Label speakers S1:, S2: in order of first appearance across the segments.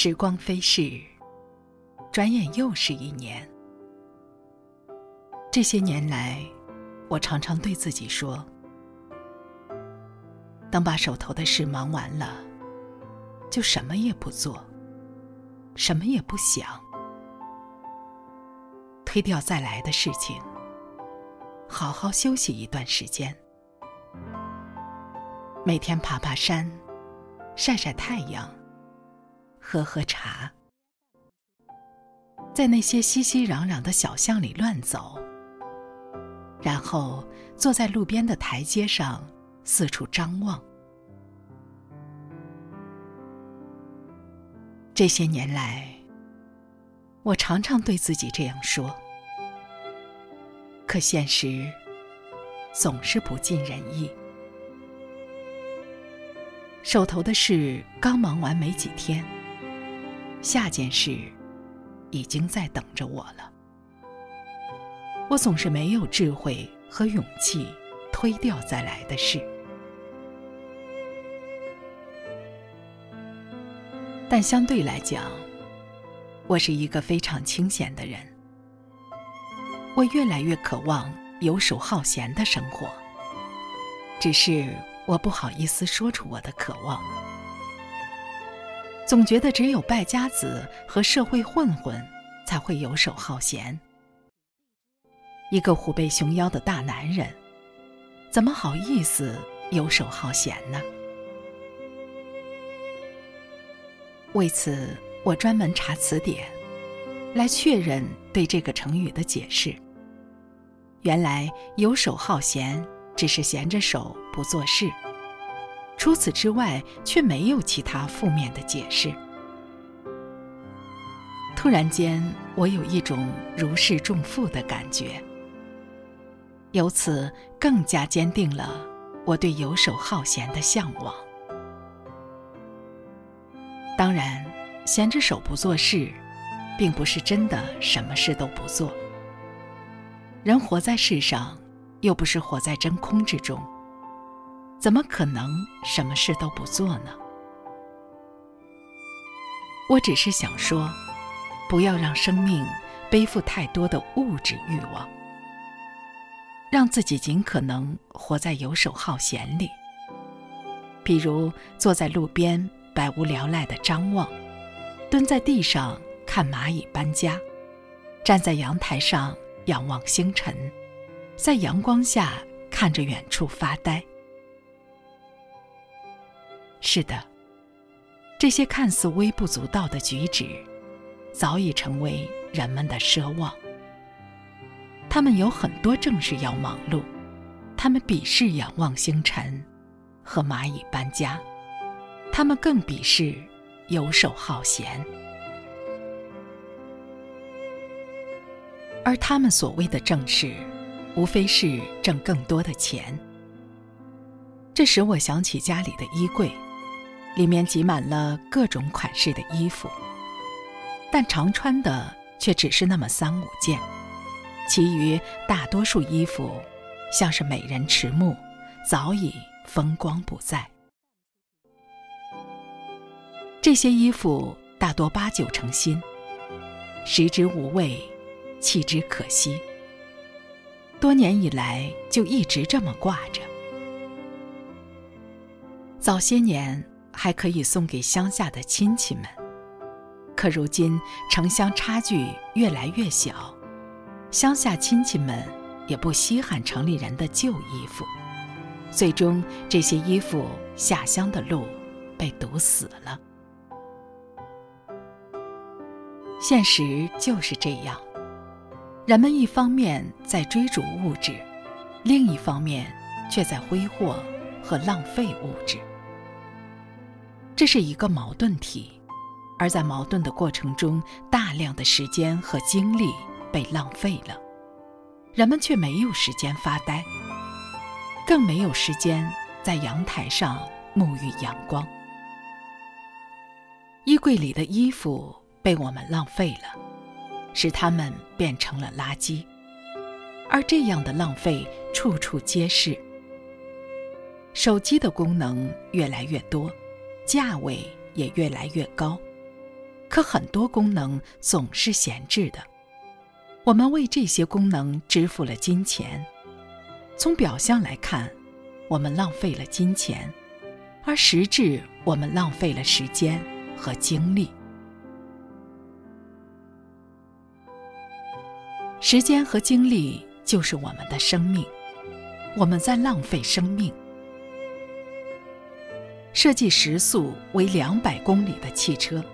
S1: 时光飞逝，转眼又是一年。这些年来，我常常对自己说：等把手头的事忙完了，就什么也不做，什么也不想，推掉再来的事情，好好休息一段时间，每天爬爬山，晒晒太阳。喝喝茶，在那些熙熙攘攘的小巷里乱走，然后坐在路边的台阶上四处张望。这些年来，我常常对自己这样说，可现实总是不尽人意。手头的事刚忙完没几天。下件事，已经在等着我了。我总是没有智慧和勇气推掉再来的事，但相对来讲，我是一个非常清闲的人。我越来越渴望游手好闲的生活，只是我不好意思说出我的渴望。总觉得只有败家子和社会混混才会游手好闲。一个虎背熊腰的大男人，怎么好意思游手好闲呢？为此，我专门查词典，来确认对这个成语的解释。原来，游手好闲只是闲着手不做事。除此之外，却没有其他负面的解释。突然间，我有一种如释重负的感觉，由此更加坚定了我对游手好闲的向往。当然，闲着手不做事，并不是真的什么事都不做。人活在世上，又不是活在真空之中。怎么可能什么事都不做呢？我只是想说，不要让生命背负太多的物质欲望，让自己尽可能活在游手好闲里。比如坐在路边百无聊赖的张望，蹲在地上看蚂蚁搬家，站在阳台上仰望星辰，在阳光下看着远处发呆。是的，这些看似微不足道的举止，早已成为人们的奢望。他们有很多正事要忙碌，他们鄙视仰望星辰和蚂蚁搬家，他们更鄙视游手好闲。而他们所谓的正事，无非是挣更多的钱。这使我想起家里的衣柜。里面挤满了各种款式的衣服，但常穿的却只是那么三五件，其余大多数衣服像是美人迟暮，早已风光不再。这些衣服大多八九成新，食之无味，弃之可惜。多年以来就一直这么挂着。早些年。还可以送给乡下的亲戚们，可如今城乡差距越来越小，乡下亲戚们也不稀罕城里人的旧衣服，最终这些衣服下乡的路被堵死了。现实就是这样，人们一方面在追逐物质，另一方面却在挥霍和浪费物质。这是一个矛盾体，而在矛盾的过程中，大量的时间和精力被浪费了，人们却没有时间发呆，更没有时间在阳台上沐浴阳光。衣柜里的衣服被我们浪费了，使它们变成了垃圾，而这样的浪费处处皆是。手机的功能越来越多。价位也越来越高，可很多功能总是闲置的。我们为这些功能支付了金钱，从表象来看，我们浪费了金钱，而实质我们浪费了时间和精力。时间和精力就是我们的生命，我们在浪费生命。设计时速为两百公里的汽车，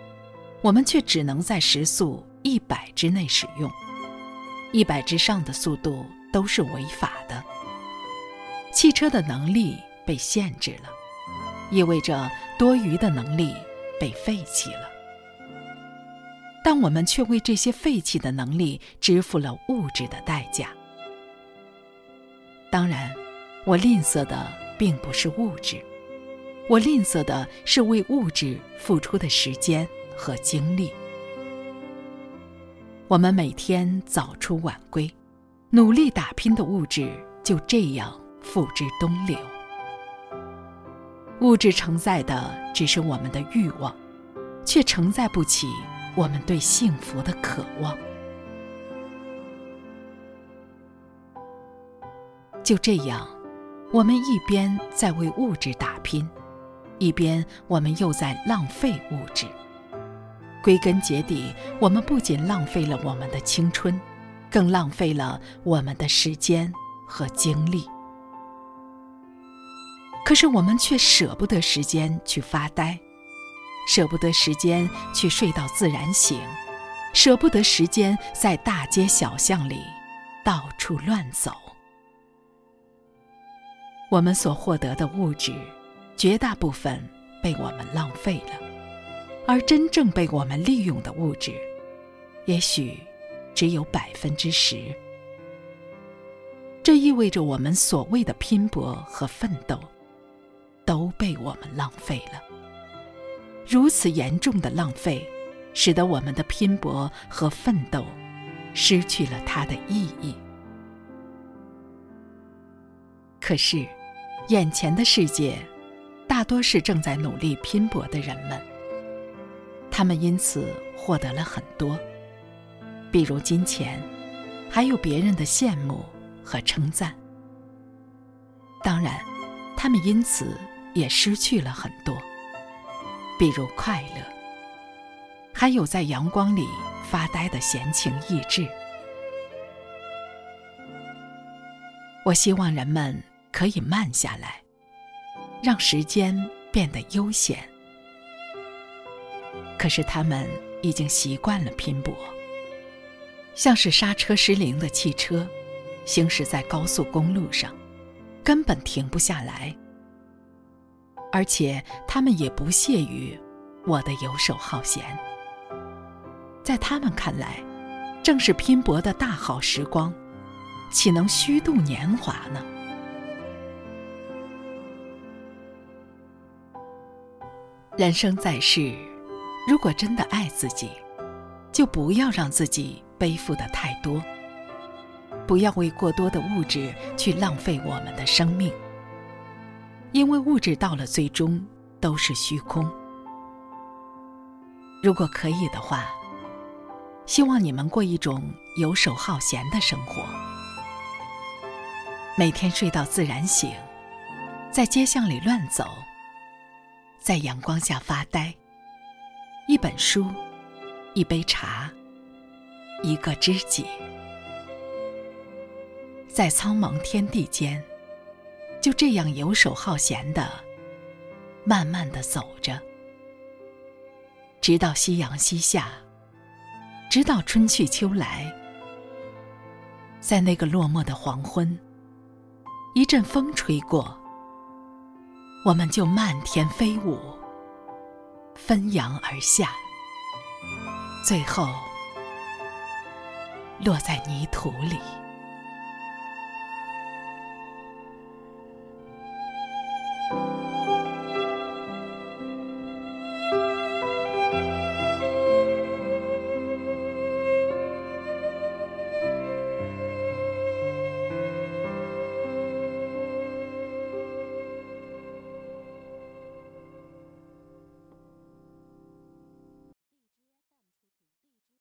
S1: 我们却只能在时速一百之内使用，一百之上的速度都是违法的。汽车的能力被限制了，意味着多余的能力被废弃了，但我们却为这些废弃的能力支付了物质的代价。当然，我吝啬的并不是物质。我吝啬的是为物质付出的时间和精力。我们每天早出晚归，努力打拼的物质就这样付之东流。物质承载的只是我们的欲望，却承载不起我们对幸福的渴望。就这样，我们一边在为物质打拼。一边，我们又在浪费物质。归根结底，我们不仅浪费了我们的青春，更浪费了我们的时间和精力。可是，我们却舍不得时间去发呆，舍不得时间去睡到自然醒，舍不得时间在大街小巷里到处乱走。我们所获得的物质。绝大部分被我们浪费了，而真正被我们利用的物质，也许只有百分之十。这意味着我们所谓的拼搏和奋斗，都被我们浪费了。如此严重的浪费，使得我们的拼搏和奋斗失去了它的意义。可是，眼前的世界。大多是正在努力拼搏的人们，他们因此获得了很多，比如金钱，还有别人的羡慕和称赞。当然，他们因此也失去了很多，比如快乐，还有在阳光里发呆的闲情逸致。我希望人们可以慢下来。让时间变得悠闲，可是他们已经习惯了拼搏，像是刹车失灵的汽车，行驶在高速公路上，根本停不下来。而且他们也不屑于我的游手好闲，在他们看来，正是拼搏的大好时光，岂能虚度年华呢？人生在世，如果真的爱自己，就不要让自己背负的太多，不要为过多的物质去浪费我们的生命，因为物质到了最终都是虚空。如果可以的话，希望你们过一种游手好闲的生活，每天睡到自然醒，在街巷里乱走。在阳光下发呆，一本书，一杯茶，一个知己，在苍茫天地间，就这样游手好闲的，慢慢的走着，直到夕阳西下，直到春去秋来，在那个落寞的黄昏，一阵风吹过。我们就漫天飞舞，纷扬而下，最后落在泥土里。